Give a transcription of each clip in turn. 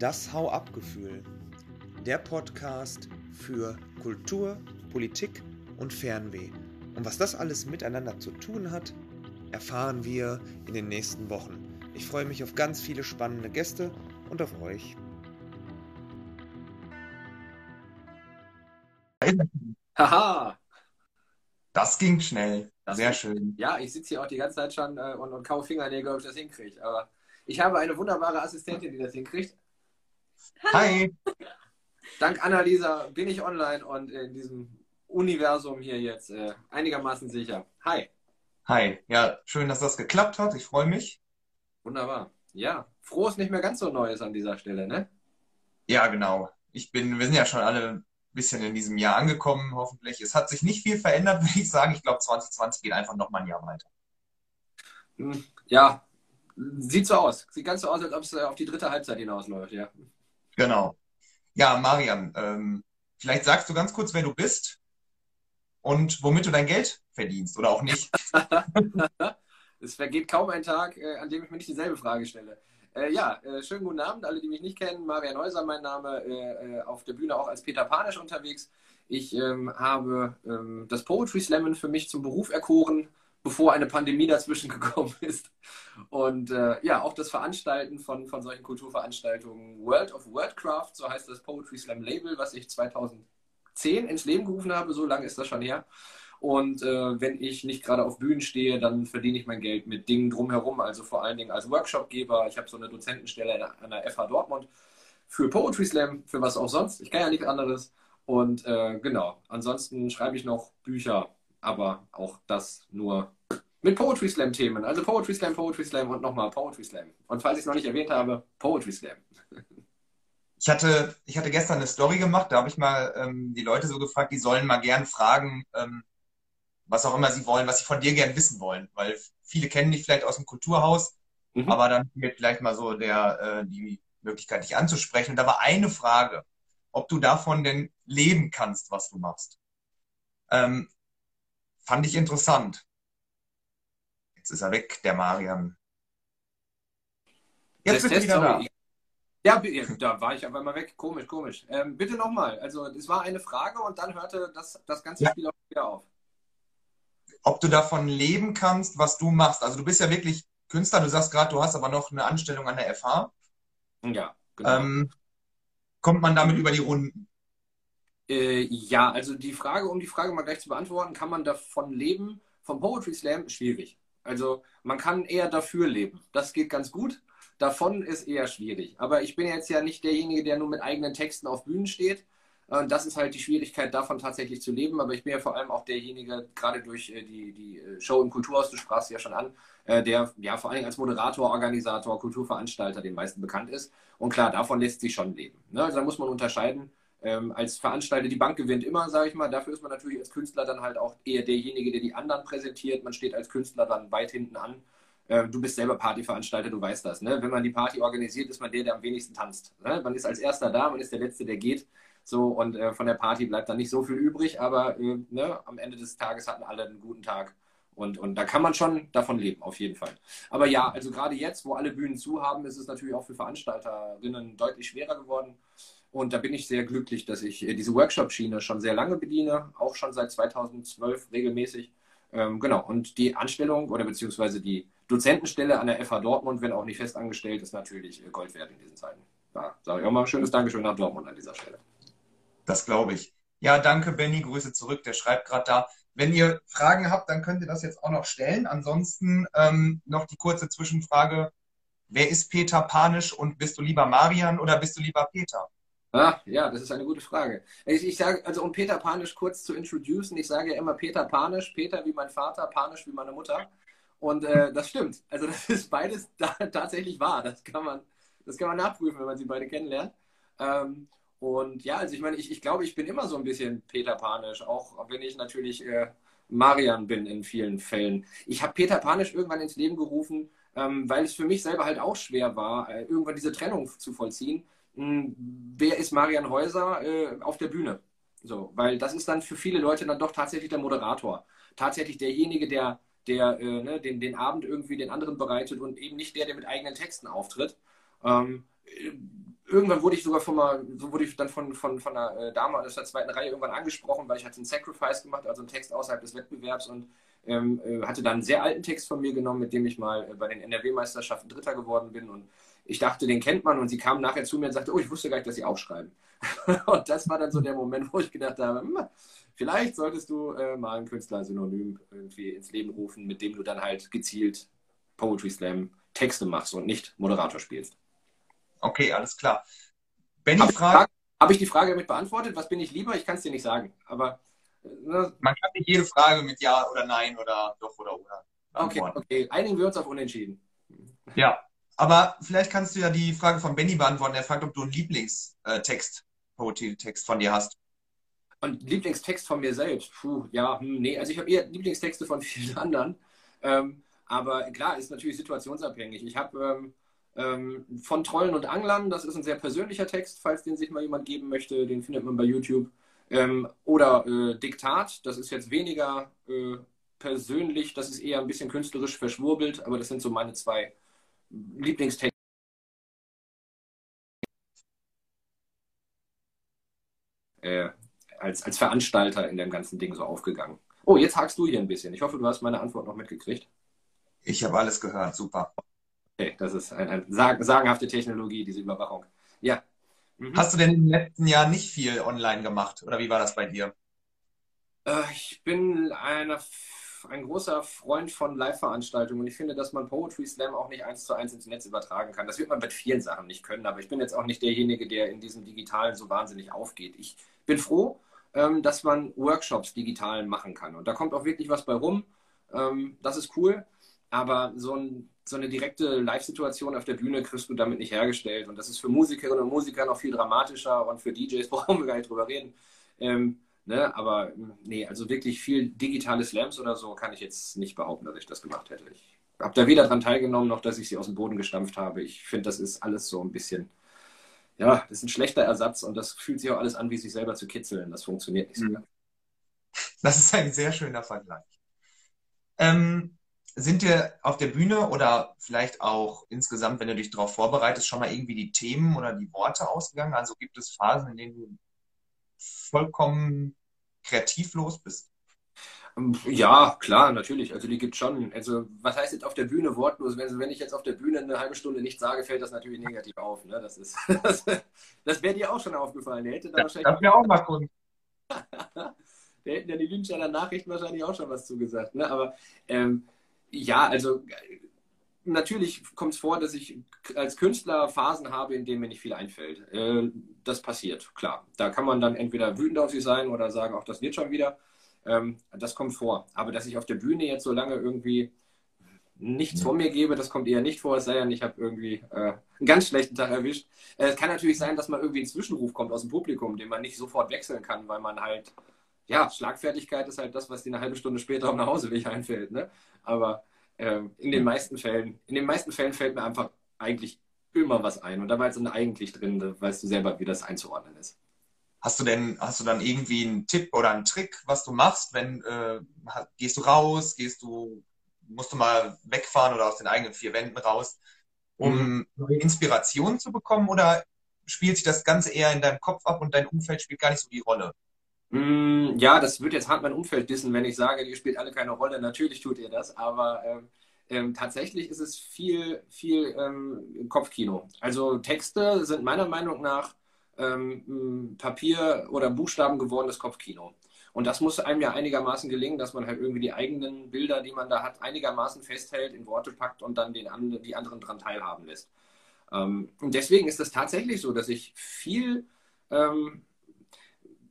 Das Hau-Ab-Gefühl. Der Podcast für Kultur, Politik und Fernweh. Und was das alles miteinander zu tun hat, erfahren wir in den nächsten Wochen. Ich freue mich auf ganz viele spannende Gäste und auf euch. Haha, Das ging schnell. Das Sehr ging- schön. ja, ich sitze hier auch die ganze Zeit schon äh, und, und kau Fingernägel, ob ich das hinkriege. Aber ich habe eine wunderbare Assistentin, die das hinkriegt. Hi. Dank Annalisa bin ich online und in diesem Universum hier jetzt äh, einigermaßen sicher. Hi. Hi. Ja, schön, dass das geklappt hat. Ich freue mich. Wunderbar. Ja, frohes nicht mehr ganz so Neues an dieser Stelle, ne? Ja, genau. Ich bin, wir sind ja schon alle ein bisschen in diesem Jahr angekommen, hoffentlich. Es hat sich nicht viel verändert, würde ich sagen. Ich glaube, 2020 geht einfach noch mal ein Jahr weiter. Hm, Ja, sieht so aus. Sieht ganz so aus, als ob es äh, auf die dritte Halbzeit hinausläuft, ja. Genau. Ja, Marian, ähm, vielleicht sagst du ganz kurz, wer du bist und womit du dein Geld verdienst oder auch nicht. Es vergeht kaum ein Tag, äh, an dem ich mir nicht dieselbe Frage stelle. Äh, ja, äh, schönen guten Abend, alle, die mich nicht kennen. Marian Häuser, mein Name, äh, äh, auf der Bühne auch als Peter Panisch unterwegs. Ich ähm, habe ähm, das Poetry Slammen für mich zum Beruf erkoren, bevor eine Pandemie dazwischen gekommen ist. Und äh, ja, auch das Veranstalten von, von solchen Kulturveranstaltungen World of Wordcraft, so heißt das Poetry Slam Label, was ich 2010 ins Leben gerufen habe, so lange ist das schon her. Und äh, wenn ich nicht gerade auf Bühnen stehe, dann verdiene ich mein Geld mit Dingen drumherum, also vor allen Dingen als Workshopgeber. Ich habe so eine Dozentenstelle an der FH Dortmund für Poetry Slam, für was auch sonst. Ich kann ja nichts anderes. Und äh, genau, ansonsten schreibe ich noch Bücher, aber auch das nur mit Poetry Slam Themen. Also Poetry Slam, Poetry Slam und nochmal Poetry Slam. Und falls ich es noch nicht erwähnt habe, Poetry Slam. Ich hatte, ich hatte gestern eine Story gemacht, da habe ich mal ähm, die Leute so gefragt, die sollen mal gern fragen, ähm, was auch immer sie wollen, was sie von dir gern wissen wollen. Weil viele kennen dich vielleicht aus dem Kulturhaus, Mhm. aber dann wird vielleicht mal so der, äh, die Möglichkeit, dich anzusprechen. Und da war eine Frage, ob du davon denn leben kannst, was du machst. Ähm, fand ich interessant. Jetzt ist er weg, der Marian. Jetzt bist du wieder da. Ja, da war ich aber mal weg. Komisch, komisch. Ähm, bitte nochmal. Also, es war eine Frage und dann hörte das, das ganze Ja. Spiel auch wieder auf. ob du davon leben kannst, was du machst. Also du bist ja wirklich Künstler, du sagst gerade, du hast aber noch eine Anstellung an der FH. Ja, genau. Ähm, kommt man damit über die Runden? Äh, ja, also die Frage, um die Frage mal gleich zu beantworten, kann man davon leben? Vom Poetry Slam schwierig. Also man kann eher dafür leben. Das geht ganz gut. Davon ist eher schwierig. Aber ich bin jetzt ja nicht derjenige, der nur mit eigenen Texten auf Bühnen steht. Äh, Das ist halt die Schwierigkeit, davon tatsächlich zu leben. Aber ich bin ja vor allem auch derjenige, gerade durch äh, die, die Show im Kulturhaus, du sprachst ja schon an, der ja vor allen Dingen als Moderator, Organisator, Kulturveranstalter den meisten bekannt ist. Und klar, davon lässt sich schon leben. Ne? Also da muss man unterscheiden. Ähm, als Veranstalter, die Bank gewinnt immer, sage ich mal. Dafür ist man natürlich als Künstler dann halt auch eher derjenige, der die anderen präsentiert. Man steht als Künstler dann weit hinten an. Äh, du bist selber Partyveranstalter, du weißt das. Ne? Wenn man die Party organisiert, ist man der, der am wenigsten tanzt. Ne? Man ist als erster da, man ist der Letzte, der geht. So, und äh, von der Party bleibt dann nicht so viel übrig, aber äh, ne, am Ende des Tages hatten alle einen guten Tag. Und, und da kann man schon davon leben, auf jeden Fall. Aber ja, also gerade jetzt, wo alle Bühnen zu haben, ist es natürlich auch für Veranstalterinnen deutlich schwerer geworden. Und da bin ich sehr glücklich, dass ich äh, diese Workshop-Schiene schon sehr lange bediene, auch schon seit 2012 regelmäßig. Ähm, genau, und die Anstellung oder beziehungsweise die Dozentenstelle an der FH Dortmund, wenn auch nicht fest angestellt, ist natürlich äh, Gold wert in diesen Zeiten. Da sage ich auch mal ein schönes Dankeschön nach Dortmund an dieser Stelle. Das glaube ich. Ja, danke, Benny. Grüße zurück. Der schreibt gerade da. Wenn ihr Fragen habt, dann könnt ihr das jetzt auch noch stellen. Ansonsten ähm, noch die kurze Zwischenfrage. Wer ist Peter Panisch und bist du lieber Marian oder bist du lieber Peter? Ah, ja, das ist eine gute Frage. Ich, ich sage, also um Peter Panisch kurz zu introducen, ich sage ja immer Peter Panisch, Peter wie mein Vater, Panisch wie meine Mutter. Und äh, das stimmt. Also das ist beides da, tatsächlich wahr. Das kann man, das kann man nachprüfen, wenn man sie beide kennenlernt. Ähm, und ja, also ich meine, ich, ich glaube, ich bin immer so ein bisschen Peter Panisch, auch wenn ich natürlich äh, Marian bin in vielen Fällen. Ich habe Peter Panisch irgendwann ins Leben gerufen, ähm, weil es für mich selber halt auch schwer war, äh, irgendwann diese Trennung zu vollziehen. Hm, wer ist Marian Häuser äh, auf der Bühne? So, weil das ist dann für viele Leute dann doch tatsächlich der Moderator. Tatsächlich derjenige, der, der äh, ne, den, den Abend irgendwie den anderen bereitet und eben nicht der, der mit eigenen Texten auftritt. Ähm, irgendwann wurde ich sogar von mal, so wurde ich dann von, von, von einer äh, Dame aus der zweiten Reihe irgendwann angesprochen, weil ich hatte einen Sacrifice gemacht, also einen Text außerhalb des Wettbewerbs und ähm, äh, hatte dann einen sehr alten Text von mir genommen, mit dem ich mal äh, bei den NRW-Meisterschaften Dritter geworden bin und ich dachte, den kennt man und sie kam nachher zu mir und sagte, oh, ich wusste gar nicht, dass sie auch schreiben. und das war dann so der Moment, wo ich gedacht habe, hm, vielleicht solltest du äh, mal ein Künstler-Synonym irgendwie ins Leben rufen, mit dem du dann halt gezielt Poetry Slam Texte machst und nicht Moderator spielst. Okay, alles klar. Benny Habe fragt. hab ich die Frage damit beantwortet? Was bin ich lieber? Ich kann es dir nicht sagen. Aber ne? man kann nicht jede Frage mit Ja oder Nein oder Doch oder Oder. Okay, okay. Einigen wir uns auf Unentschieden. Ja, aber vielleicht kannst du ja die Frage von Benny beantworten. Er fragt, ob du einen Lieblingstext, Poetry-Text von dir hast. Und Lieblingstext von mir selbst? Puh, ja, hm, nee. Also ich habe eher Lieblingstexte von vielen anderen. Ähm, aber klar, ist natürlich situationsabhängig. Ich habe ähm, ähm, von Trollen und Anglern. Das ist ein sehr persönlicher Text, falls den sich mal jemand geben möchte. Den findet man bei YouTube. Ähm, oder äh, Diktat. Das ist jetzt weniger äh, persönlich. Das ist eher ein bisschen künstlerisch verschwurbelt. Aber das sind so meine zwei Lieblingstexte. Äh, als, als Veranstalter in dem ganzen Ding so aufgegangen. Oh, jetzt hakst du hier ein bisschen. Ich hoffe, du hast meine Antwort noch mitgekriegt. Ich habe alles gehört, super. Okay, das ist eine sag, sagenhafte Technologie, diese Überwachung. Ja. Mhm. Hast du denn im letzten Jahr nicht viel online gemacht oder wie war das bei dir? Äh, ich bin eine, ein großer Freund von Live-Veranstaltungen und ich finde, dass man Poetry Slam auch nicht eins zu eins ins Netz übertragen kann. Das wird man mit vielen Sachen nicht können, aber ich bin jetzt auch nicht derjenige, der in diesem Digitalen so wahnsinnig aufgeht. Ich bin froh, ähm, dass man Workshops digital machen kann und da kommt auch wirklich was bei rum. Ähm, das ist cool, aber so ein so eine direkte Live-Situation auf der Bühne kriegst du damit nicht hergestellt. Und das ist für Musikerinnen und Musiker noch viel dramatischer und für DJs brauchen wir gar nicht drüber reden. Ne? Aber nee, also wirklich viel digitale Slams oder so kann ich jetzt nicht behaupten, dass ich das gemacht hätte. Ich habe da weder daran teilgenommen, noch dass ich sie aus dem Boden gestampft habe. Ich finde, das ist alles so ein bisschen, ja, das ist ein schlechter Ersatz und das fühlt sich auch alles an, wie sich selber zu kitzeln. Das funktioniert nicht so. Mhm. Das ist ein sehr schöner Vergleich. Ähm, sind dir auf der Bühne oder vielleicht auch insgesamt, wenn du dich darauf vorbereitest, schon mal irgendwie die Themen oder die Worte ausgegangen? Also gibt es Phasen, in denen du vollkommen kreativlos bist? Ähm, ja, klar, natürlich. Also die gibt schon. Also was heißt jetzt auf der Bühne wortlos? Wenn, wenn ich jetzt auf der Bühne eine halbe Stunde nichts sage, fällt das natürlich negativ auf. Ne? Das, ist, das, das wäre dir auch schon aufgefallen. Der hätte da ja, wahrscheinlich. Das wäre auch mal cool. da hätten ja die Lyncher Nachrichten wahrscheinlich auch schon was zugesagt. Ne? Aber ähm, ja, also natürlich kommt es vor, dass ich als Künstler Phasen habe, in denen mir nicht viel einfällt. Äh, das passiert, klar. Da kann man dann entweder wütend auf sich sein oder sagen, auch das wird schon wieder. Ähm, das kommt vor. Aber dass ich auf der Bühne jetzt so lange irgendwie nichts von mir gebe, das kommt eher nicht vor, es sei denn, ich habe irgendwie äh, einen ganz schlechten Tag erwischt. Äh, es kann natürlich sein, dass mal irgendwie ein Zwischenruf kommt aus dem Publikum, den man nicht sofort wechseln kann, weil man halt ja, Schlagfertigkeit ist halt das, was dir eine halbe Stunde später auf dem Nachhauseweg einfällt. Ne? Aber ähm, in den meisten Fällen, in den meisten Fällen fällt mir einfach eigentlich immer was ein. Und da war jetzt ein eigentlich drin, da weißt du selber, wie das einzuordnen ist. Hast du denn, hast du dann irgendwie einen Tipp oder einen Trick, was du machst, wenn äh, gehst du raus, gehst du, musst du mal wegfahren oder aus den eigenen vier Wänden raus, um mhm. Inspiration zu bekommen oder spielt sich das Ganze eher in deinem Kopf ab und dein Umfeld spielt gar nicht so die Rolle? Mm, ja, das wird jetzt hart mein Umfeld dissen, wenn ich sage, ihr spielt alle keine Rolle. Natürlich tut ihr das, aber ähm, ähm, tatsächlich ist es viel, viel ähm, Kopfkino. Also Texte sind meiner Meinung nach ähm, Papier oder Buchstaben gewordenes Kopfkino. Und das muss einem ja einigermaßen gelingen, dass man halt irgendwie die eigenen Bilder, die man da hat, einigermaßen festhält, in Worte packt und dann den, die anderen daran teilhaben lässt. Ähm, und deswegen ist es tatsächlich so, dass ich viel ähm,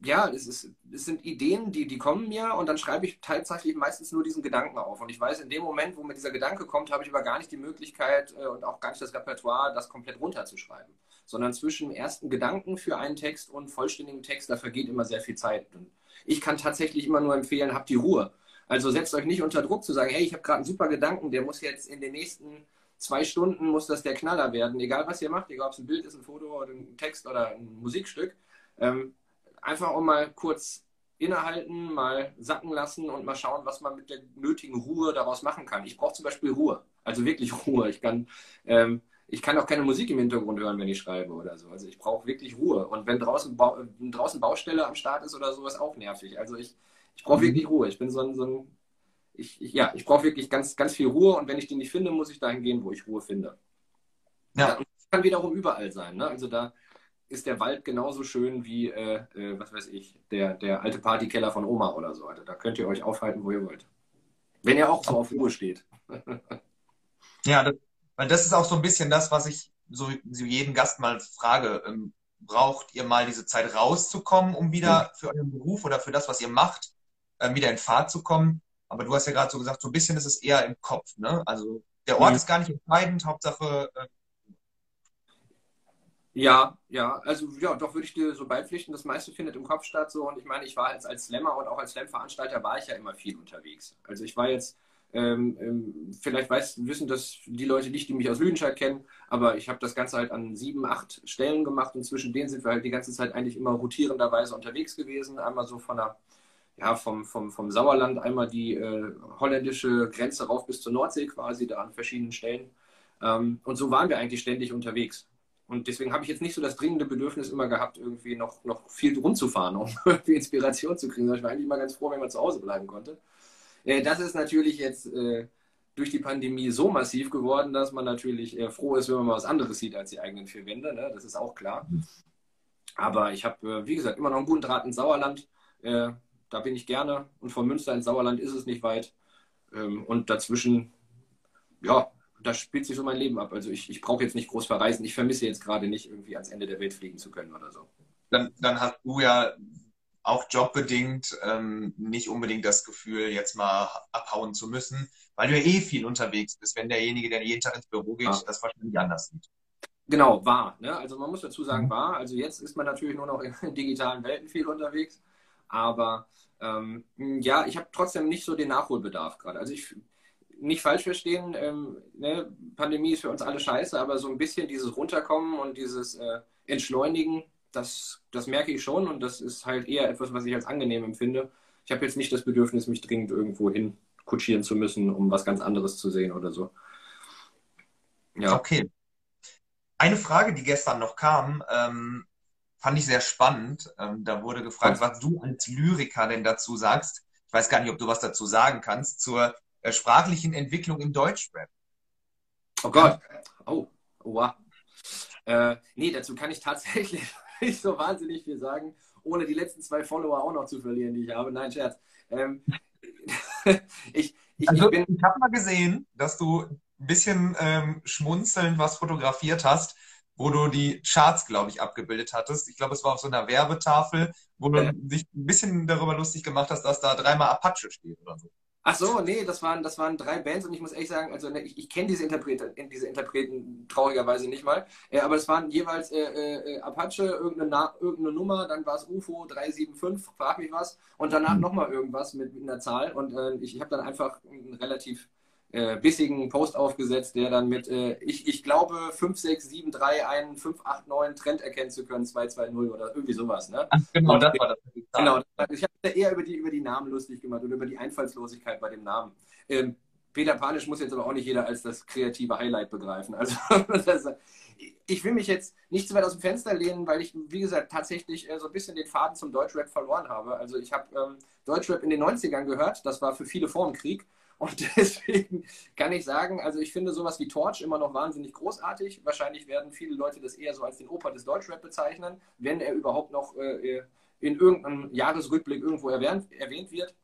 ja, es, ist, es sind Ideen, die, die kommen mir und dann schreibe ich tatsächlich meistens nur diesen Gedanken auf. Und ich weiß, in dem Moment, wo mir dieser Gedanke kommt, habe ich aber gar nicht die Möglichkeit äh, und auch gar nicht das Repertoire, das komplett runterzuschreiben. Sondern zwischen ersten Gedanken für einen Text und vollständigen Text, da vergeht immer sehr viel Zeit. Und ich kann tatsächlich immer nur empfehlen, habt die Ruhe. Also setzt euch nicht unter Druck zu sagen, hey, ich habe gerade einen super Gedanken, der muss jetzt in den nächsten zwei Stunden, muss das der Knaller werden. Egal, was ihr macht, egal, ob es ein Bild ist, ein Foto oder ein Text oder ein Musikstück. Ähm, einfach auch mal kurz innehalten, mal sacken lassen und mal schauen, was man mit der nötigen Ruhe daraus machen kann. Ich brauche zum Beispiel Ruhe, also wirklich Ruhe. Ich kann, ähm, ich kann auch keine Musik im Hintergrund hören, wenn ich schreibe oder so. Also ich brauche wirklich Ruhe. Und wenn draußen, ba draußen Baustelle am Start ist oder so, ist auch nervig. Also ich, ich brauche mhm. wirklich Ruhe. Ich bin so ein, so ein ich, ich, ja, ich brauche wirklich ganz, ganz viel Ruhe und wenn ich die nicht finde, muss ich dahin gehen, wo ich Ruhe finde. Ja. Und das kann wiederum überall sein. Ne? Also da ist der Wald genauso schön wie, äh, äh, was weiß ich, der, der alte Partykeller von Oma oder so. Also da könnt ihr euch aufhalten, wo ihr wollt. Wenn ihr auch so auf Ruhe steht. ja, das, weil das ist auch so ein bisschen das, was ich so, so jeden Gast mal frage. Ähm, braucht ihr mal diese Zeit rauszukommen, um wieder für euren Beruf oder für das, was ihr macht, äh, wieder in Fahrt zu kommen? Aber du hast ja gerade so gesagt, so ein bisschen ist es eher im Kopf. Ne? Also der Ort mhm. ist gar nicht entscheidend, Hauptsache äh, ja, ja, also ja, doch würde ich dir so beipflichten, das meiste findet im Kopf statt so und ich meine, ich war als, als Slammer und auch als Slam-Veranstalter war ich ja immer viel unterwegs. Also ich war jetzt, ähm, ähm, vielleicht weiß, wissen das die Leute nicht, die mich aus Lüdenscheid kennen, aber ich habe das Ganze halt an sieben, acht Stellen gemacht und zwischen denen sind wir halt die ganze Zeit eigentlich immer rotierenderweise unterwegs gewesen. Einmal so von der, ja, vom, vom, vom Sauerland, einmal die äh, holländische Grenze rauf bis zur Nordsee quasi, da an verschiedenen Stellen. Ähm, und so waren wir eigentlich ständig unterwegs. Und deswegen habe ich jetzt nicht so das dringende Bedürfnis immer gehabt, irgendwie noch, noch viel rumzufahren, um irgendwie Inspiration zu kriegen. Ich war eigentlich immer ganz froh, wenn man zu Hause bleiben konnte. Äh, das ist natürlich jetzt äh, durch die Pandemie so massiv geworden, dass man natürlich äh, froh ist, wenn man mal was anderes sieht als die eigenen vier Wände. Ne? Das ist auch klar. Aber ich habe, wie gesagt, immer noch einen guten Draht ins Sauerland. da bin ich gerne. Und von Münster ins Sauerland ist es nicht weit. Ähm, und dazwischen, ja, da spielt sich so mein Leben ab. Also ich, ich brauche jetzt nicht groß verreisen. Ich vermisse jetzt gerade nicht, irgendwie ans Ende der Welt fliegen zu können oder so. Dann, dann hast du ja auch jobbedingt ähm, nicht unbedingt das Gefühl, jetzt mal abhauen zu müssen, weil du ja eh viel unterwegs bist, wenn derjenige, der jeden Tag ins Büro geht, ja. das wahrscheinlich anders sieht. Genau, war. Ne? Also man muss dazu sagen, mhm. war. Also jetzt ist man natürlich nur noch in digitalen Welten viel unterwegs. Aber ähm, ja, ich habe trotzdem nicht so den Nachholbedarf gerade. Also ich nicht falsch verstehen, ähm, ne, Pandemie ist für uns alle scheiße, aber so ein bisschen dieses Runterkommen und dieses äh, Entschleunigen, das, das merke ich schon und das ist halt eher etwas, was ich als angenehm empfinde. Ich habe jetzt nicht das Bedürfnis, mich dringend irgendwo hin kutschieren zu müssen, um was ganz anderes zu sehen oder so. Ja. Okay. Eine Frage, die gestern noch kam, ähm, fand ich sehr spannend. Ähm, da wurde gefragt, was du als Lyriker denn dazu sagst. Ich weiß gar nicht, ob du was dazu sagen kannst zur sprachlichen Entwicklung im Deutschrap. Oh Gott. Oh, wow. Äh, nee, dazu kann ich tatsächlich nicht so wahnsinnig viel sagen, ohne die letzten zwei Follower auch noch zu verlieren, die ich habe. Nein, Scherz. Ähm, ich ich, also, ich, ich habe mal gesehen, dass du ein bisschen ähm, schmunzelnd was fotografiert hast, wo du die Charts, glaube ich, abgebildet hattest. Ich glaube, es war auf so einer Werbetafel, wo du äh. dich ein bisschen darüber lustig gemacht hast, dass da dreimal Apache steht oder so. Ach so, nee, das waren, das waren drei Bands und ich muss ehrlich sagen, also ne, ich, ich kenne diese Interpreten, diese Interpreten traurigerweise nicht mal, äh, aber es waren jeweils äh, äh, Apache, irgendeine, Na irgendeine Nummer, dann war es UFO 375, frag mich was, und danach mhm. nochmal irgendwas mit, mit einer Zahl. Und äh, ich, ich habe dann einfach einen relativ äh, bissigen Post aufgesetzt, der dann mit, äh, ich, ich glaube, 5673 einen 589 Trend erkennen zu können, 220 oder irgendwie sowas. Ne? Ach, genau, und, das war das. Genau, ich habe eher über die, über die Namen lustig gemacht und über die Einfallslosigkeit bei dem Namen. Ähm, Peter Panisch muss jetzt aber auch nicht jeder als das kreative Highlight begreifen. Also ich will mich jetzt nicht zu weit aus dem Fenster lehnen, weil ich, wie gesagt, tatsächlich äh, so ein bisschen den Faden zum Deutschrap verloren habe. Also ich habe ähm, Deutschrap in den 90ern gehört, das war für viele vor dem Krieg. Und deswegen kann ich sagen, also ich finde sowas wie Torch immer noch wahnsinnig großartig. Wahrscheinlich werden viele Leute das eher so als den Opa des Deutschrap bezeichnen, wenn er überhaupt noch äh, in irgendeinem Jahresrückblick irgendwo erwähnt, erwähnt wird.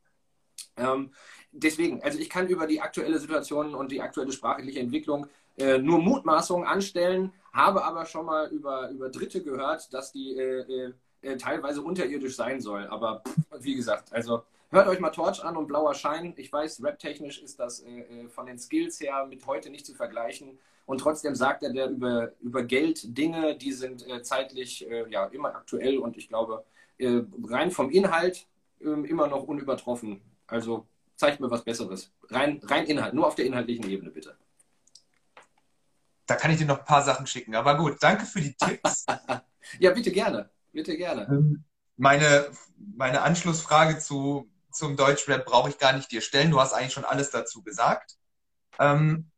Ähm, deswegen, also ich kann über die aktuelle Situation und die aktuelle sprachliche Entwicklung äh, nur Mutmaßungen anstellen, habe aber schon mal über, über Dritte gehört, dass die äh, äh, äh teilweise unterirdisch sein soll. Aber wie gesagt, also Hört euch mal Torch an und Blauer Schein. Ich weiß, rap-technisch ist das äh, äh, von den Skills her mit heute nicht zu vergleichen. Und trotzdem sagt er der über, über Geld Dinge, die sind äh, zeitlich äh, ja, immer aktuell und ich glaube, äh, rein vom Inhalt ähm, immer noch unübertroffen. Also zeigt mir was Besseres. Rein, rein Inhalt, nur auf der inhaltlichen Ebene bitte. Da kann ich dir noch ein paar Sachen schicken. Aber gut, danke für die Tipps. ja, bitte gerne. Bitte gerne. Ähm, meine, meine Anschlussfrage zu zum Deutschrap brauche ich gar nicht dir stellen. Du hast eigentlich schon alles dazu gesagt. Ähm,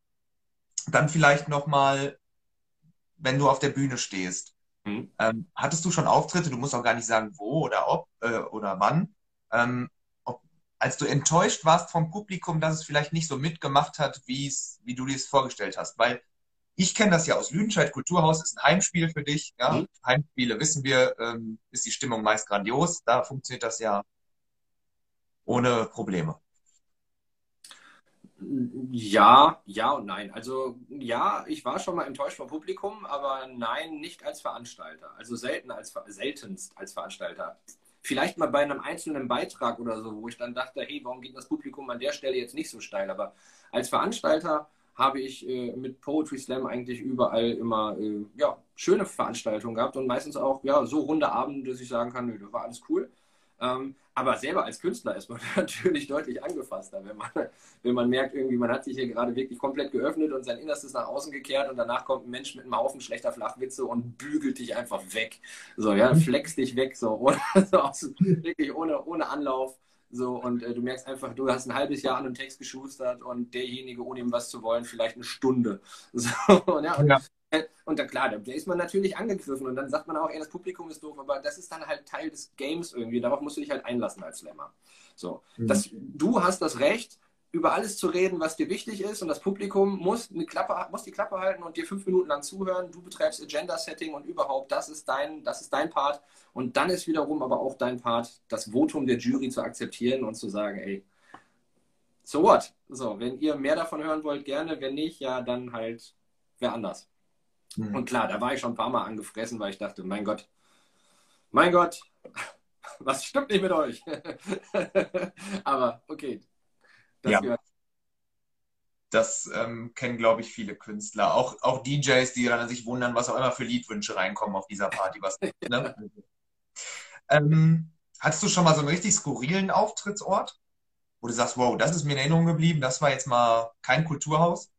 dann vielleicht nochmal, wenn du auf der Bühne stehst. Mhm. Ähm, hattest du schon Auftritte? Du musst auch gar nicht sagen, wo oder ob äh, oder wann. Ähm, ob, als du enttäuscht warst vom Publikum, dass es vielleicht nicht so mitgemacht hat, wie du dir es vorgestellt hast. Weil ich kenne das ja aus Lüdenscheid Kulturhaus, ist ein Heimspiel für dich. Ja? Mhm. Heimspiele wissen wir, ähm, ist die Stimmung meist grandios. Da funktioniert das ja ohne Probleme. Ja, ja und nein. Also ja, ich war schon mal enttäuscht vom Publikum, aber nein, nicht als Veranstalter. Also selten als seltenst als Veranstalter. Vielleicht mal bei einem einzelnen Beitrag oder so, wo ich dann dachte, hey, warum geht das Publikum an der Stelle jetzt nicht so steil? Aber als Veranstalter habe ich äh, mit Poetry Slam eigentlich überall immer äh, ja, schöne Veranstaltungen gehabt und meistens auch ja, so runde Abende, dass ich sagen kann, nö, das war alles cool. Ähm, aber selber als Künstler ist man natürlich deutlich angefasster, wenn man, wenn man merkt, irgendwie, man hat sich hier gerade wirklich komplett geöffnet und sein Innerstes nach außen gekehrt und danach kommt ein Mensch mit einem Haufen schlechter Flachwitze und bügelt dich einfach weg. So, ja, flext dich weg, so, ohne, so wirklich ohne, ohne Anlauf. So, und äh, du merkst einfach, du hast ein halbes Jahr an einem Text geschustert und derjenige, ohne ihm was zu wollen, vielleicht eine Stunde. So, und, ja, und, ja. Und da klar, da ist man natürlich angegriffen und dann sagt man auch, ey, das Publikum ist doof, aber das ist dann halt Teil des Games irgendwie. Darauf musst du dich halt einlassen als Slammer. So, mhm. das, du hast das Recht, über alles zu reden, was dir wichtig ist und das Publikum muss, eine Klappe, muss die Klappe halten und dir fünf Minuten lang zuhören. Du betreibst Agenda-Setting und überhaupt, das ist, dein, das ist dein Part. Und dann ist wiederum aber auch dein Part, das Votum der Jury zu akzeptieren und zu sagen, ey, so what? So, wenn ihr mehr davon hören wollt, gerne. Wenn nicht, ja, dann halt wer anders. Mhm. Und klar, da war ich schon ein paar Mal angefressen, weil ich dachte, mein Gott, mein Gott, was stimmt nicht mit euch? Aber okay. Das, ja. das ähm, kennen, glaube ich, viele Künstler. Auch, auch DJs, die dann sich wundern, was auch immer für Liedwünsche reinkommen auf dieser Party. Was, ne? ähm, hattest du schon mal so einen richtig skurrilen Auftrittsort? Wo du sagst, wow, das ist mir in Erinnerung geblieben, das war jetzt mal kein Kulturhaus?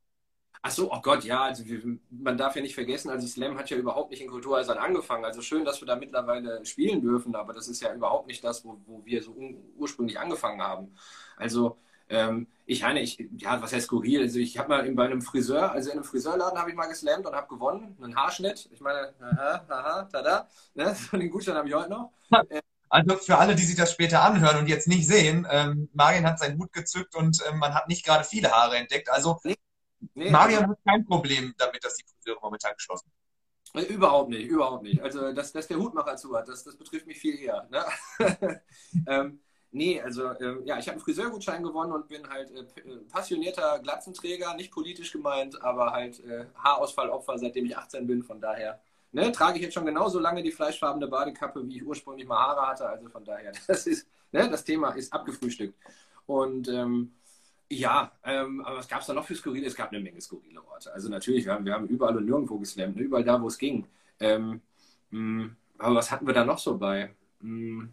Ach so, oh Gott, ja, also wir, man darf ja nicht vergessen, also Slam hat ja überhaupt nicht in Kulturhäusern angefangen. Also schön, dass wir da mittlerweile spielen dürfen, aber das ist ja überhaupt nicht das, wo, wo wir so ursprünglich angefangen haben. Also ähm, ich meine, ich, ja, was heißt skurril? Also ich habe mal bei einem Friseur, also in einem Friseurladen habe ich mal geslammt und habe gewonnen, einen Haarschnitt. Ich meine, aha, aha, tada, ne? den Gutschein habe ich heute noch. Also für alle, die sich das später anhören und jetzt nicht sehen, ähm, Marian hat seinen Hut gezückt und ähm, man hat nicht gerade viele Haare entdeckt. Also nee, Marian hat kein Problem damit, dass die Friseure momentan geschlossen sind. Äh, überhaupt nicht, überhaupt nicht. Also, dass, dass der Hutmacher zu hat, das, das betrifft mich viel eher. Ne? ähm, nee, also, ähm, ja, ich habe einen Friseurgutschein gewonnen und bin halt äh, äh, passionierter Glatzenträger, nicht politisch gemeint, aber halt äh, Haarausfallopfer, seitdem ich 18 bin. Von daher ne, trage ich jetzt schon genauso lange die fleischfarbene Badekappe, wie ich ursprünglich mal Haare hatte. Also von daher, das ist, ne, das Thema ist abgefrühstückt. Und ähm, ja, ähm, aber was gab es da noch für skurrile? Es gab eine Menge skurrile Orte. Also natürlich, wir haben, wir haben überall und nirgendwo geslammt, ne? überall da, wo es ging. Ähm, mh, hm, aber was hatten wir da noch so bei? Mh, hm.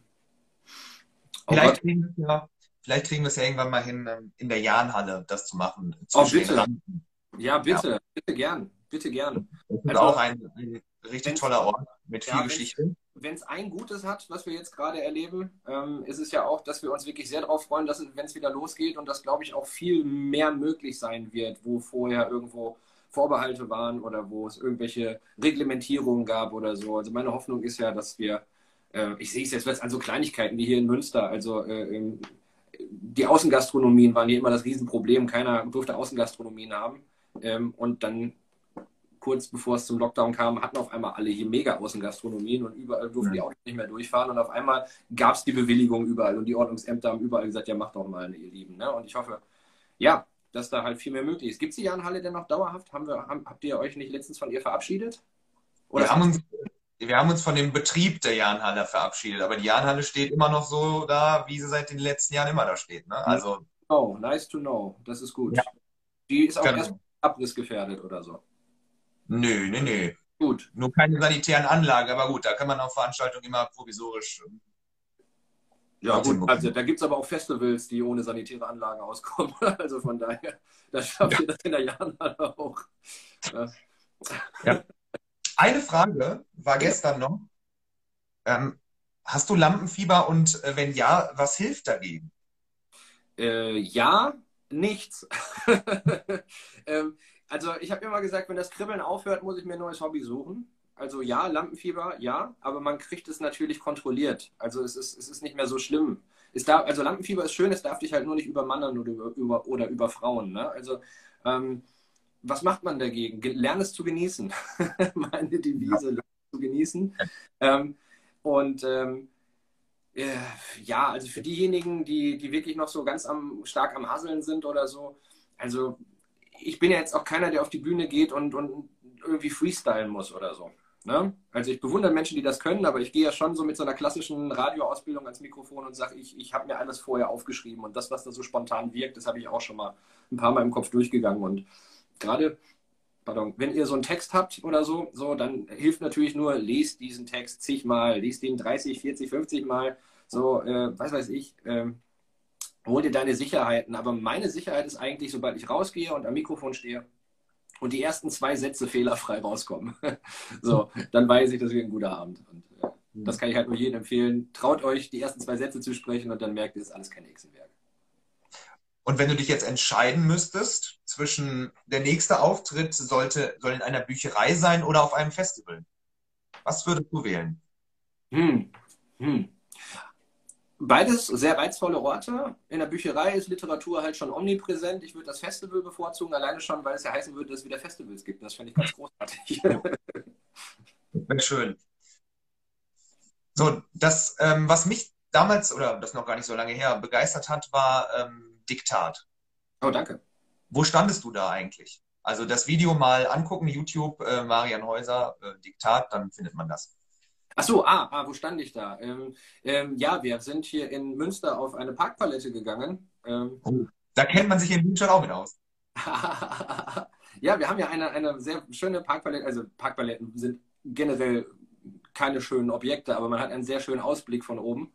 oh vielleicht, kriegen ja, vielleicht, kriegen wir es ja irgendwann mal hin, ähm, in der Jahnhalle das zu machen. Oh, bitte. Ja, bitte, ja. bitte gern. Bitte gern. Das ist also, auch ein, ein richtig toller Ort mit viel ja, Geschichte wenn es ein Gutes hat, was wir jetzt gerade erleben, ähm, ist es ja auch, dass wir uns wirklich sehr darauf freuen, dass wenn es wieder losgeht und dass, glaube ich, auch viel mehr möglich sein wird, wo vorher irgendwo Vorbehalte waren oder wo es irgendwelche Reglementierungen gab oder so. Also meine Hoffnung ist ja, dass wir, äh, ich sehe es jetzt an so Kleinigkeiten wie hier in Münster, also äh, die Außengastronomien waren hier immer das Riesenproblem, keiner durfte Außengastronomien haben. Ähm, und dann kurz bevor es zum Lockdown kam, hatten auf einmal alle hier mega Außengastronomien und überall durften ja. die Autos nicht mehr durchfahren. Und auf einmal gab es die Bewilligung überall und die Ordnungsämter haben überall gesagt, ja, macht doch mal, ihr Lieben. Ne? Und ich hoffe, ja, dass da halt viel mehr möglich ist. Gibt es die Jahnhalle denn noch dauerhaft? Haben wir, haben, habt ihr euch nicht letztens von ihr verabschiedet? Oder wir, haben uns, wir haben uns von dem Betrieb der Jahnhalle verabschiedet, aber die Jahnhalle steht immer noch so da, wie sie seit den letzten Jahren immer da steht. Ne? Also, oh, nice to know. Das ist gut. Ja. Die ist auch genau. erst abrissgefährdet oder so. Nö, nö, nö. Gut. Nur keine sanitären Anlagen, aber gut, da kann man auf Veranstaltungen immer provisorisch. Ähm, ja, gut, also da gibt es aber auch Festivals, die ohne sanitäre Anlagen auskommen. Also von daher, da schafft ja. ihr das in der Jahrnhalle auch. Ja. ja. Eine Frage war gestern noch. Ähm, hast du Lampenfieber und äh, wenn ja, was hilft dagegen? Äh, ja, nichts. ähm, also ich habe immer gesagt, wenn das Kribbeln aufhört, muss ich mir ein neues Hobby suchen. Also ja, Lampenfieber, ja, aber man kriegt es natürlich kontrolliert. Also es ist, es ist nicht mehr so schlimm. Es darf, also Lampenfieber ist schön, es darf dich halt nur nicht übermannen oder über, oder über Frauen. Ne? Also ähm, was macht man dagegen? Lern es zu genießen. Meine Devise, ja. zu genießen. Ähm, und ähm, äh, ja, also für diejenigen, die, die wirklich noch so ganz am, stark am Hasseln sind oder so, also ich bin ja jetzt auch keiner, der auf die Bühne geht und, und irgendwie freestylen muss oder so. Ne? Also ich bewundere Menschen, die das können, aber ich gehe ja schon so mit so einer klassischen Radioausbildung ans Mikrofon und sage, ich, ich habe mir alles vorher aufgeschrieben und das, was da so spontan wirkt, das habe ich auch schon mal ein paar Mal im Kopf durchgegangen und gerade, pardon, wenn ihr so einen Text habt oder so, so, dann hilft natürlich nur, lest diesen Text zigmal, lest ihn 30, 40, 50 Mal, so, äh, was weiß ich, äh, hol dir deine Sicherheiten. Aber meine Sicherheit ist eigentlich, sobald ich rausgehe und am Mikrofon stehe und die ersten zwei Sätze fehlerfrei rauskommen, so, dann weiß ich, das wird ein guter Abend. Und äh, das kann ich halt nur jedem empfehlen. Traut euch, die ersten zwei Sätze zu sprechen und dann merkt ihr, es ist alles kein Hexenwerk. Und wenn du dich jetzt entscheiden müsstest zwischen der nächste Auftritt sollte, soll in einer Bücherei sein oder auf einem Festival, was würdest du wählen? Hm. Hm. Beides sehr reizvolle Orte. In der Bücherei ist Literatur halt schon omnipräsent. Ich würde das Festival bevorzugen, alleine schon, weil es ja heißen würde, dass es wieder Festivals gibt. Das fände ich ganz großartig. Wäre schön. So, das, ähm, was mich damals, oder das noch gar nicht so lange her, begeistert hat, war ähm, Diktat. Oh, danke. Wo standest du da eigentlich? Also das Video mal angucken, YouTube, äh, Marian Häuser, äh, Diktat, dann findet man das. Ach so, ah, ah wo stand ich da? Ähm, ähm, ja, wir sind hier in Münster auf eine Parkpalette gegangen. Ähm, oh, da kennt man sich in Münster auch mit aus. ja, wir haben ja eine, eine sehr schöne Parkpalette. Also Parkpaletten sind generell keine schönen Objekte, aber man hat einen sehr schönen Ausblick von oben.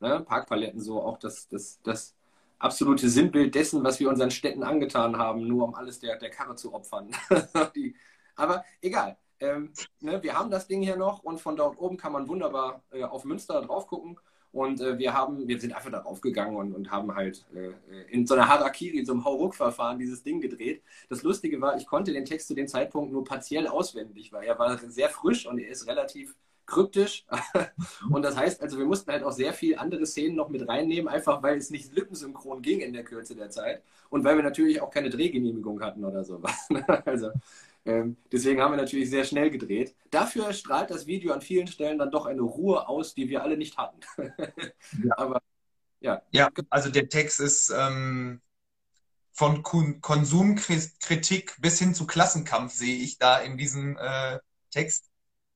Ne? Parkpaletten so, auch das, das, das absolute Sinnbild dessen, was wir unseren Städten angetan haben, nur um alles der, der Karre zu opfern. Die, aber egal. Ähm, ne, wir haben das Ding hier noch und von dort oben kann man wunderbar äh, auf Münster drauf gucken. Und äh, wir haben, wir sind einfach darauf gegangen und, und haben halt äh, in so einer Harakiri, in so einem Hauruck-Verfahren dieses Ding gedreht. Das Lustige war, ich konnte den Text zu dem Zeitpunkt nur partiell auswendig, weil er war sehr frisch und er ist relativ kryptisch. Und das heißt also, wir mussten halt auch sehr viel andere Szenen noch mit reinnehmen, einfach weil es nicht lippensynchron ging in der Kürze der Zeit. Und weil wir natürlich auch keine Drehgenehmigung hatten oder sowas. Also ähm, deswegen haben wir natürlich sehr schnell gedreht. Dafür strahlt das Video an vielen Stellen dann doch eine Ruhe aus, die wir alle nicht hatten. ja. Aber ja. Ja, also der Text ist ähm, von Konsumkritik bis hin zu Klassenkampf sehe ich da in diesem äh, Text.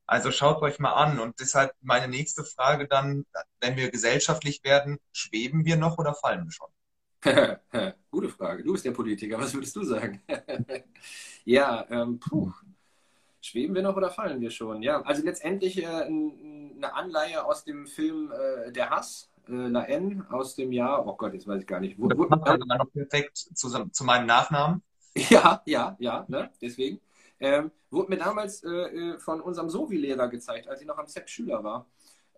Also schaut euch mal an. Und deshalb meine nächste Frage dann, wenn wir gesellschaftlich werden, schweben wir noch oder fallen wir schon? Gute Frage. Du bist der Politiker. Was würdest du sagen? ja, ähm, puh. Schweben wir noch oder fallen wir schon? Ja, also letztendlich äh, eine Anleihe aus dem Film äh, Der Hass, äh, La N, aus dem Jahr, oh Gott, jetzt weiß ich gar nicht. Wo, das passt noch perfekt zu, zu meinem Nachnamen. Ja, ja, ja, ne? deswegen. Ähm, wurde mir damals äh, äh, von unserem Sovi-Lehrer gezeigt, als ich noch am ZEP Schüler war.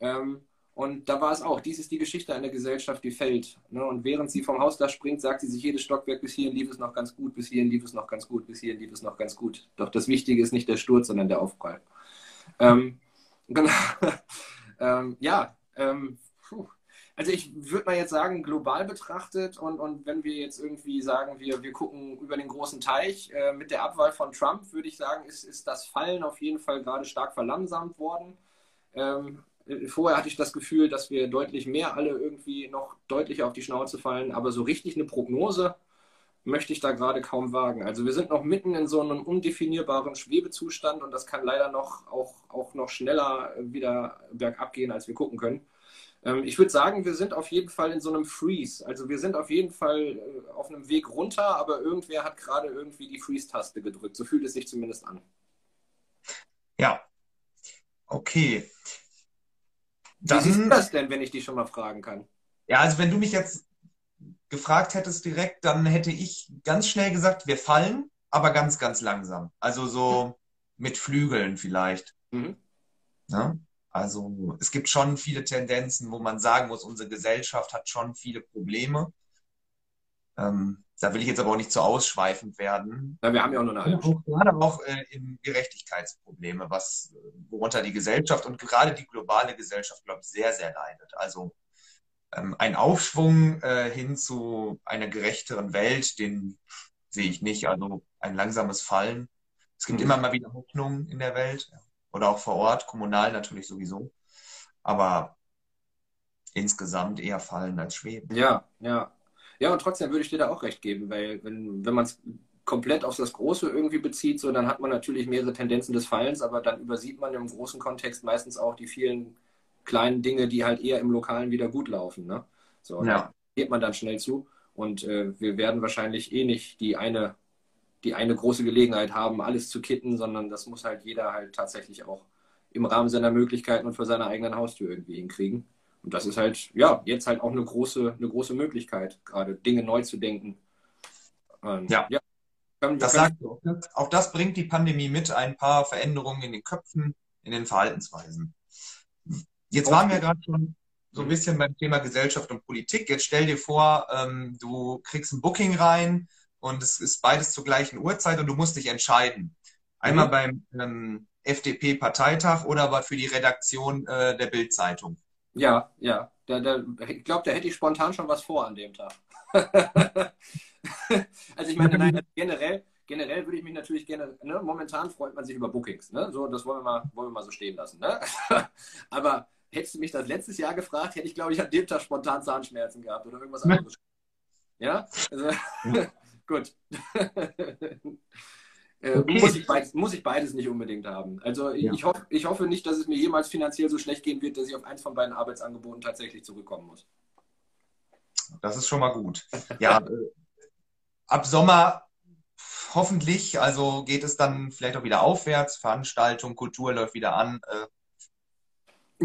Ähm, und da war es auch, dies ist die Geschichte einer Gesellschaft, die fällt. Ne? Und während sie vom Haus da springt, sagt sie sich jedes Stockwerk, bis hierhin lief es noch ganz gut, bis hierhin lief es noch ganz gut, bis hierhin lief es noch ganz gut. Doch das Wichtige ist nicht der Sturz, sondern der Aufprall. Ähm, genau. ähm, ja, ähm, also ich würde mal jetzt sagen, global betrachtet und, und wenn wir jetzt irgendwie sagen, wir, wir gucken über den großen Teich, äh, mit der Abwahl von Trump, würde ich sagen, ist, ist das Fallen auf jeden Fall gerade stark verlangsamt worden. Ähm, vorher hatte ich das Gefühl, dass wir deutlich mehr alle irgendwie noch deutlicher auf die Schnauze fallen, aber so richtig eine Prognose möchte ich da gerade kaum wagen. Also wir sind noch mitten in so einem undefinierbaren Schwebezustand und das kann leider noch auch, auch noch schneller wieder bergab gehen, als wir gucken können. Ähm, ich würde sagen, wir sind auf jeden Fall in so einem Freeze. Also wir sind auf jeden Fall äh, auf einem Weg runter, aber irgendwer hat gerade irgendwie die Freeze-Taste gedrückt. So fühlt es sich zumindest an. Ja. Okay. Dann, Wie siehst du das denn, wenn ich dich schon mal fragen kann? Ja, also wenn du mich jetzt gefragt hättest direkt, dann hätte ich ganz schnell gesagt, wir fallen, aber ganz, ganz langsam. Also so hm. mit Flügeln vielleicht. Mhm. Ja? Also es gibt schon viele Tendenzen, wo man sagen muss, unsere Gesellschaft hat schon viele Probleme. Ähm, da will ich jetzt aber auch nicht zu ausschweifend werden. Ja, wir haben ja auch nur eine halbe Stunde. Gerade auch äh, in Gerechtigkeitsprobleme, was, worunter die Gesellschaft und gerade die globale Gesellschaft, glaube ich, sehr, sehr leidet. Also ähm, ein Aufschwung äh, hin zu einer gerechteren Welt, den sehe ich nicht. Also ein langsames Fallen. Es gibt mhm. immer mal wieder Hoffnung in der Welt oder auch vor Ort, kommunal natürlich sowieso. Aber insgesamt eher fallen als schweben. Ja, ja. Ja, und trotzdem würde ich dir da auch recht geben, weil wenn, wenn man es komplett auf das Große irgendwie bezieht, so dann hat man natürlich mehrere Tendenzen des Fallens, aber dann übersieht man im großen Kontext meistens auch die vielen kleinen Dinge, die halt eher im Lokalen wieder gut laufen. Ne? So, ja. geht man dann schnell zu. Und äh, wir werden wahrscheinlich eh nicht die eine, die eine große Gelegenheit haben, alles zu kitten, sondern das muss halt jeder halt tatsächlich auch im Rahmen seiner Möglichkeiten und vor seiner eigenen Haustür irgendwie hinkriegen. Und das ist halt, ja, jetzt halt auch eine große, eine große Möglichkeit, gerade Dinge neu zu denken. Und, ja. ja. Können, das sagt, auch das bringt die Pandemie mit, ein paar Veränderungen in den Köpfen, in den Verhaltensweisen. Jetzt waren wir gerade schon so ein bisschen beim Thema Gesellschaft und Politik. Jetzt stell dir vor, ähm, du kriegst ein Booking rein und es ist beides zur gleichen Uhrzeit und du musst dich entscheiden. Einmal mhm. beim ähm, FDP-Parteitag oder aber für die Redaktion äh, der Bild-Zeitung. Ja, ja. Da, da, ich glaube, da hätte ich spontan schon was vor an dem Tag. also ich meine, nein, generell, generell würde ich mich natürlich gerne, ne, momentan freut man sich über Bookings, ne? So, das wollen wir mal, wollen wir mal so stehen lassen. Ne? Aber hättest du mich das letztes Jahr gefragt, hätte ich, glaube ich, an dem Tag spontan Zahnschmerzen gehabt oder irgendwas anderes. ja? Also, gut. Äh, muss, ich beides, muss ich beides nicht unbedingt haben. Also ja. ich, hoff, ich hoffe nicht, dass es mir jemals finanziell so schlecht gehen wird, dass ich auf eins von beiden Arbeitsangeboten tatsächlich zurückkommen muss. Das ist schon mal gut. Ja, äh, ab Sommer hoffentlich, also geht es dann vielleicht auch wieder aufwärts, Veranstaltung, Kultur läuft wieder an.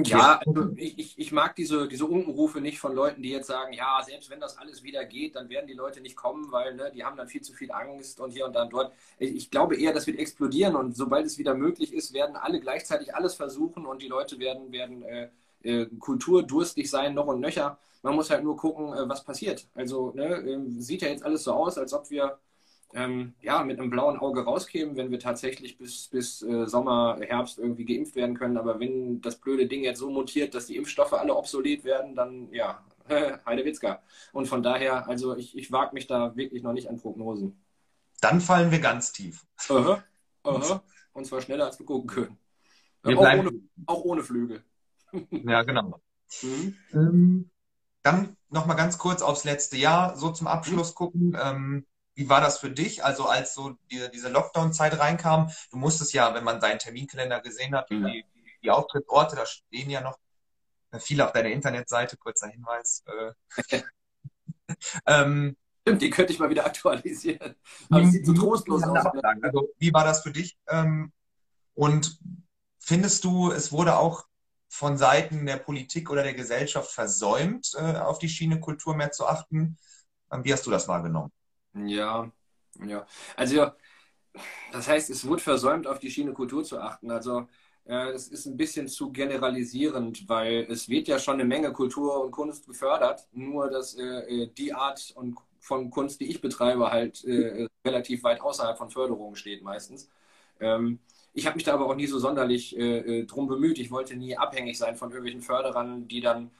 Ja, also ich, ich, ich mag diese, diese Unkenrufe nicht von Leuten, die jetzt sagen, ja, selbst wenn das alles wieder geht, dann werden die Leute nicht kommen, weil ne, die haben dann viel zu viel Angst und hier und da und dort. Ich glaube eher, das wird explodieren und sobald es wieder möglich ist, werden alle gleichzeitig alles versuchen und die Leute werden, werden äh, äh, kulturdurstig sein, noch und nöcher. Man muss halt nur gucken, äh, was passiert. Also ne, äh, sieht ja jetzt alles so aus, als ob wir ähm, ja, mit einem blauen Auge rauskämen, wenn wir tatsächlich bis, bis äh, Sommer, Herbst irgendwie geimpft werden können. Aber wenn das blöde Ding jetzt so mutiert, dass die Impfstoffe alle obsolet werden, dann ja, Heidewitzka. Und von daher, also ich, ich wage mich da wirklich noch nicht an Prognosen. Dann fallen wir ganz tief. Aha, aha. Und zwar schneller, als wir gucken können. Wir auch, ohne, auch ohne Flügel. Ja, genau. Mhm. Ähm, dann nochmal ganz kurz aufs letzte Jahr, so zum Abschluss mhm. gucken. Ähm, wie war das für dich? Also als so die, diese Lockdown-Zeit reinkam, du musstest ja, wenn man deinen Terminkalender gesehen hat, mhm. die, die Auftrittsorte, da stehen ja noch viele auf deiner Internetseite, kurzer Hinweis. Äh, ähm, Stimmt, die könnte ich mal wieder aktualisieren. Aber es sieht so trostlos aus. Also, wie war das für dich? Ähm, und findest du, es wurde auch von Seiten der Politik oder der Gesellschaft versäumt, äh, auf die Schiene Kultur mehr zu achten? Ähm, wie hast du das wahrgenommen? Ja, ja. Also, das heißt, es wurde versäumt, auf die Schiene Kultur zu achten. Also, äh, es ist ein bisschen zu generalisierend, weil es wird ja schon eine Menge Kultur und Kunst gefördert, nur dass äh, äh die Art und von Kunst, die ich betreibe, halt äh, relativ weit außerhalb von Förderungen steht meistens. Ähm, ich habe mich da aber auch nie so sonderlich äh, äh, drum bemüht. Ich wollte nie abhängig sein von irgendwelchen Förderern, die dann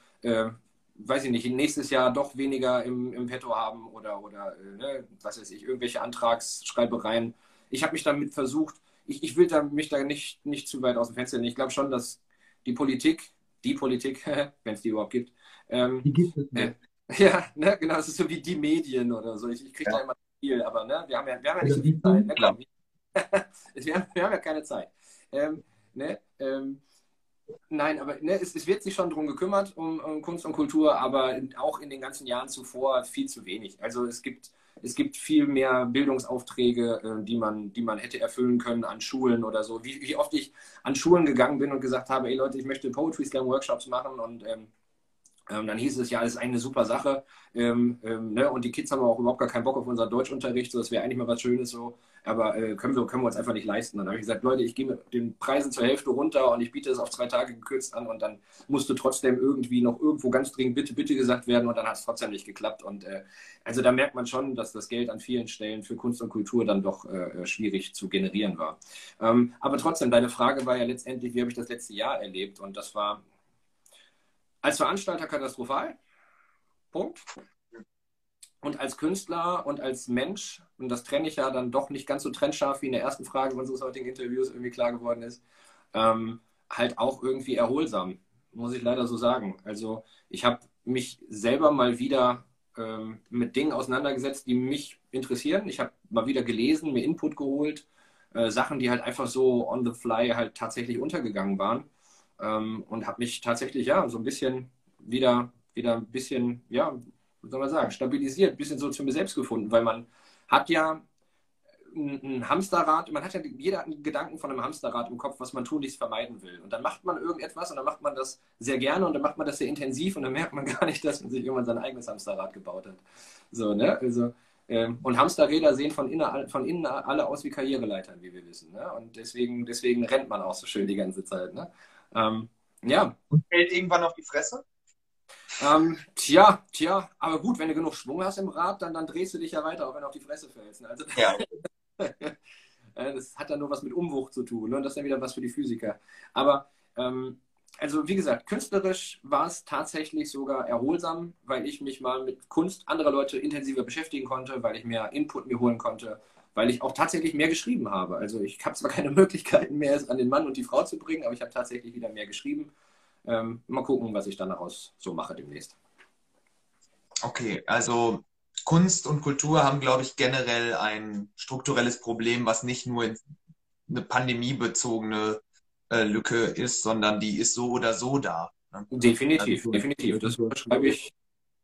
weiß ich nicht, nächstes Jahr doch weniger im, im Petto haben oder, oder äh, ne, was weiß ich, irgendwelche Antragsschreibereien. Ich habe mich damit versucht, ich, ich will da, mich da nicht, nicht zu weit aus dem Fenster nehmen. Ich glaube schon, dass die Politik, die Politik, wenn es die überhaupt gibt, ähm, die gibt es nicht. Äh, ja, ne, genau, es ist so wie die Medien oder so. Ich, ich kriege ja. da immer viel, aber ne, wir haben ja, wir haben ja nicht so viel Zeit. Ne, wir, haben, wir haben ja keine Zeit. Ähm, ne, ähm, Nein, aber ne, es, es, wird sich schon darum gekümmert, um, um, Kunst und Kultur, aber auch in den ganzen Jahren zuvor viel zu wenig. Also es gibt, es gibt viel mehr Bildungsaufträge, äh, die, man, die man hätte erfüllen können an Schulen oder so. Wie, wie, oft ich an Schulen gegangen bin und gesagt habe, ey Leute, ich möchte Poetry Slam Workshops machen und ähm, Ähm, dann hieß es ja, das ist eine super Sache. Ähm, ähm, ne? Und die Kids haben auch überhaupt gar keinen Bock auf unseren Deutschunterricht. So, das wäre eigentlich mal was Schönes so. Aber äh, können, wir, können wir uns einfach nicht leisten. Dann habe ich gesagt, Leute, ich gehe mit den Preisen zur Hälfte runter und ich biete es auf zwei Tage gekürzt an. Und dann musste trotzdem irgendwie noch irgendwo ganz dringend bitte, bitte gesagt werden. Und dann hat es trotzdem nicht geklappt. Und äh, also da merkt man schon, dass das Geld an vielen Stellen für Kunst und Kultur dann doch äh, schwierig zu generieren war. Ähm, aber trotzdem, deine Frage war ja letztendlich, wie habe ich das letzte Jahr erlebt? Und das war als Veranstalter katastrophal. Punkt. Und als Künstler und als Mensch, und das trenne ich ja dann doch nicht ganz so trennscharf wie in der ersten Frage unseres heutigen Interviews irgendwie klar geworden ist, ähm, halt auch irgendwie erholsam, muss ich leider so sagen. Also ich habe mich selber mal wieder ähm, mit Dingen auseinandergesetzt, die mich interessieren. Ich habe mal wieder gelesen, mir Input geholt, äh, Sachen, die halt einfach so on the fly halt tatsächlich untergegangen waren ähm, und habe mich tatsächlich ja so ein bisschen wieder, wieder ein bisschen, ja, wie soll man sagen, stabilisiert, ein bisschen so zu mir selbst gefunden, weil man hat ja ein Hamsterrad, man hat ja jeder einen Gedanken von einem Hamsterrad im Kopf, was man tunlichst vermeiden will. Und dann macht man irgendetwas und dann macht man das sehr gerne und dann macht man das sehr intensiv und dann merkt man gar nicht, dass man sich irgendwann sein eigenes Hamsterrad gebaut hat. So, ne? Also, ähm, und Hamsterräder sehen von innen, von innen alle aus wie Karriereleitern, wie wir wissen. Ne? Und deswegen, deswegen rennt man auch so schön die ganze Zeit. Ne? Ähm, ja. Und fällt irgendwann auf die Fresse? Ähm, tja, tja, aber gut, wenn du genug Schwung hast im Rad, dann, dann drehst du dich ja weiter, auch wenn du auf die Fresse fällst. Ne? Also, ja. das hat dann nur was mit Umwucht zu tun ne? und das ist dann wieder was für die Physiker. Aber ähm, also wie gesagt, künstlerisch war es tatsächlich sogar erholsam, weil ich mich mal mit Kunst anderer Leute intensiver beschäftigen konnte, weil ich mehr Input mir holen konnte, weil ich auch tatsächlich mehr geschrieben habe. Also ich habe zwar keine Möglichkeiten mehr, es an den Mann und die Frau zu bringen, aber ich habe tatsächlich wieder mehr geschrieben. Ähm, mal gucken, was ich dann daraus so mache demnächst. Okay, also Kunst und Kultur haben, glaube ich, generell ein strukturelles Problem, was nicht nur eine pandemiebezogene äh, Lücke ist, sondern die ist so oder so da. Ne? Definitiv, also, definitiv. Das unterschreibe ich,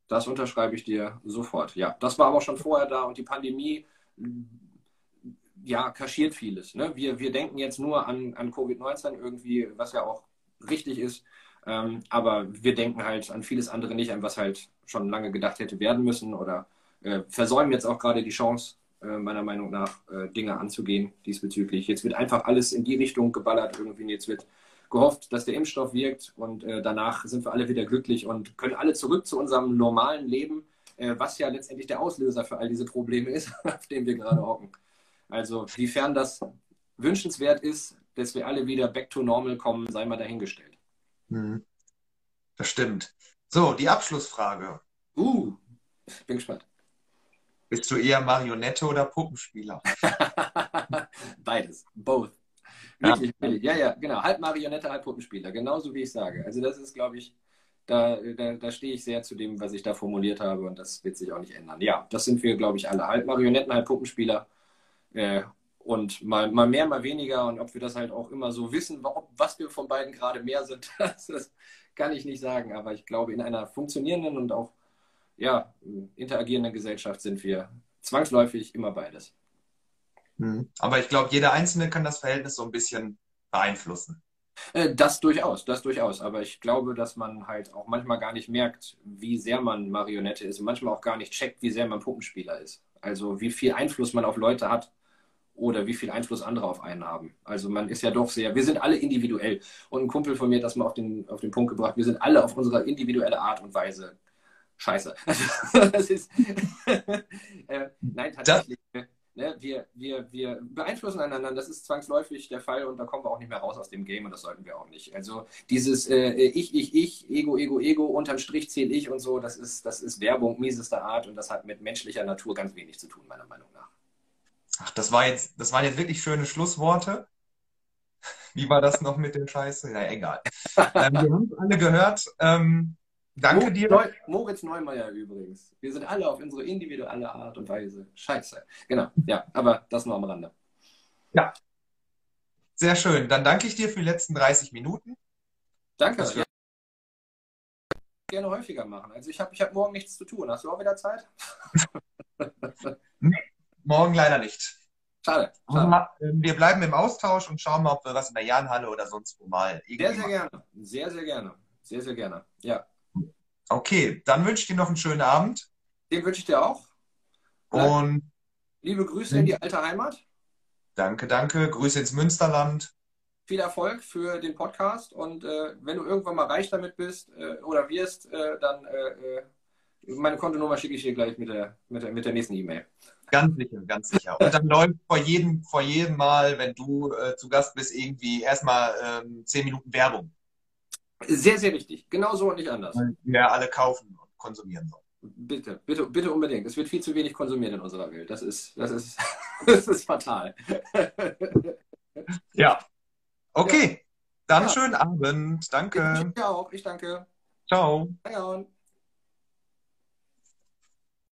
das unterschreibe ich dir sofort. Ja, das war aber schon vorher da und die Pandemie ja, kaschiert vieles. Ne? Wir, wir denken jetzt nur an, an Covid-19 irgendwie, was ja auch richtig ist. Ähm, aber wir denken halt an vieles andere nicht, an was halt schon lange gedacht hätte werden müssen oder äh, versäumen jetzt auch gerade die Chance, äh, meiner Meinung nach, äh, Dinge anzugehen diesbezüglich. Jetzt wird einfach alles in die Richtung geballert irgendwie. Jetzt wird gehofft, dass der Impfstoff wirkt und äh, danach sind wir alle wieder glücklich und können alle zurück zu unserem normalen Leben, äh, was ja letztendlich der Auslöser für all diese Probleme ist, auf dem wir gerade hocken. Also, wiefern das wünschenswert ist, dass wir alle wieder back to normal kommen, sei mal dahingestellt. Mhm. Das stimmt. So, die Abschlussfrage. Uh, bin gespannt. Bist du eher Marionette oder Puppenspieler? Beides, both. Wirklich, ja. ja, ja, genau. Halb Marionette, halb Puppenspieler. Genauso wie ich sage. Also das ist, glaube ich, da, da, da stehe ich sehr zu dem, was ich da formuliert habe und das wird sich auch nicht ändern. Ja, das sind wir, glaube ich, alle. Halb Marionetten, halb Puppenspieler. Äh, und mal, mal mehr, mal weniger. Und ob wir das halt auch immer so wissen, was wir von beiden gerade mehr sind, das, das kann ich nicht sagen. Aber ich glaube, in einer funktionierenden und auch ja, interagierenden Gesellschaft sind wir zwangsläufig immer beides. Hm. Aber ich glaube, jeder Einzelne kann das Verhältnis so ein bisschen beeinflussen. Äh, das durchaus, das durchaus. Aber ich glaube, dass man halt auch manchmal gar nicht merkt, wie sehr man Marionette ist und manchmal auch gar nicht checkt, wie sehr man Puppenspieler ist. Also wie viel Einfluss man auf Leute hat oder wie viel Einfluss andere auf einen haben. Also man ist ja doch sehr, wir sind alle individuell. Und ein Kumpel von mir hat das mal auf den, auf den Punkt gebracht, wir sind alle auf unsere individuelle Art und Weise scheiße. das ist, äh, nein, tatsächlich. Das Ne, wir, wir, wir beeinflussen einander, das ist zwangsläufig der Fall und da kommen wir auch nicht mehr raus aus dem Game und das sollten wir auch nicht. Also dieses äh, Ich, Ich, Ich, Ego, Ego, Ego, unterm Strich zähle ich und so, das ist, das ist Werbung miesester Art und das hat mit menschlicher Natur ganz wenig zu tun, meiner Meinung nach. Ach, das war jetzt, das waren jetzt wirklich schöne Schlussworte. Wie war das noch mit dem Scheiße? Ja, egal. ähm, wir haben es alle gehört. Ähm, Danke Moritz dir. Neu Moritz Neumeier übrigens. Wir sind alle auf unsere individuelle Art und Weise. Scheiße. Genau, ja, aber das nur am Rande. Ja. Sehr schön. Dann danke ich dir für die letzten 30 Minuten. Danke. Ja. Gerne häufiger machen. Also ich habe ich hab morgen nichts zu tun. Hast du auch wieder Zeit? nee, morgen leider nicht. Schade. schade. Ähm, wir bleiben im Austausch und schauen mal, ob wir was in der Jahnhalle oder sonst wo mal. Sehr, sehr gerne. Sehr, sehr gerne. Sehr, sehr gerne. Ja. Okay, dann wünsche ich dir noch einen schönen Abend. Den wünsche ich dir auch. Und liebe Grüße in die alte Heimat. Danke, danke. Grüße ins Münsterland. Viel Erfolg für den Podcast und äh, wenn du irgendwann mal reich damit bist äh, oder wirst, äh, dann äh, äh, meine Kontonummer schicke ich dir gleich mit der, mit der, mit der nächsten E-Mail. Ganz sicher, ganz sicher. Und dann läuft vor jedem, vor jedem Mal, wenn du äh, zu Gast bist, irgendwie erstmal ähm, zehn Minuten Werbung. Sehr, sehr wichtig. Genau so und nicht anders. Weil wir alle kaufen und konsumieren sollen. Bitte, bitte, bitte unbedingt. Es wird viel zu wenig konsumiert in unserer Welt. Das ist, das ist, das ist fatal. Ja. Okay. Dann Ja. schönen Abend. Danke. Ich auch. Ich danke. Ciao. Danke.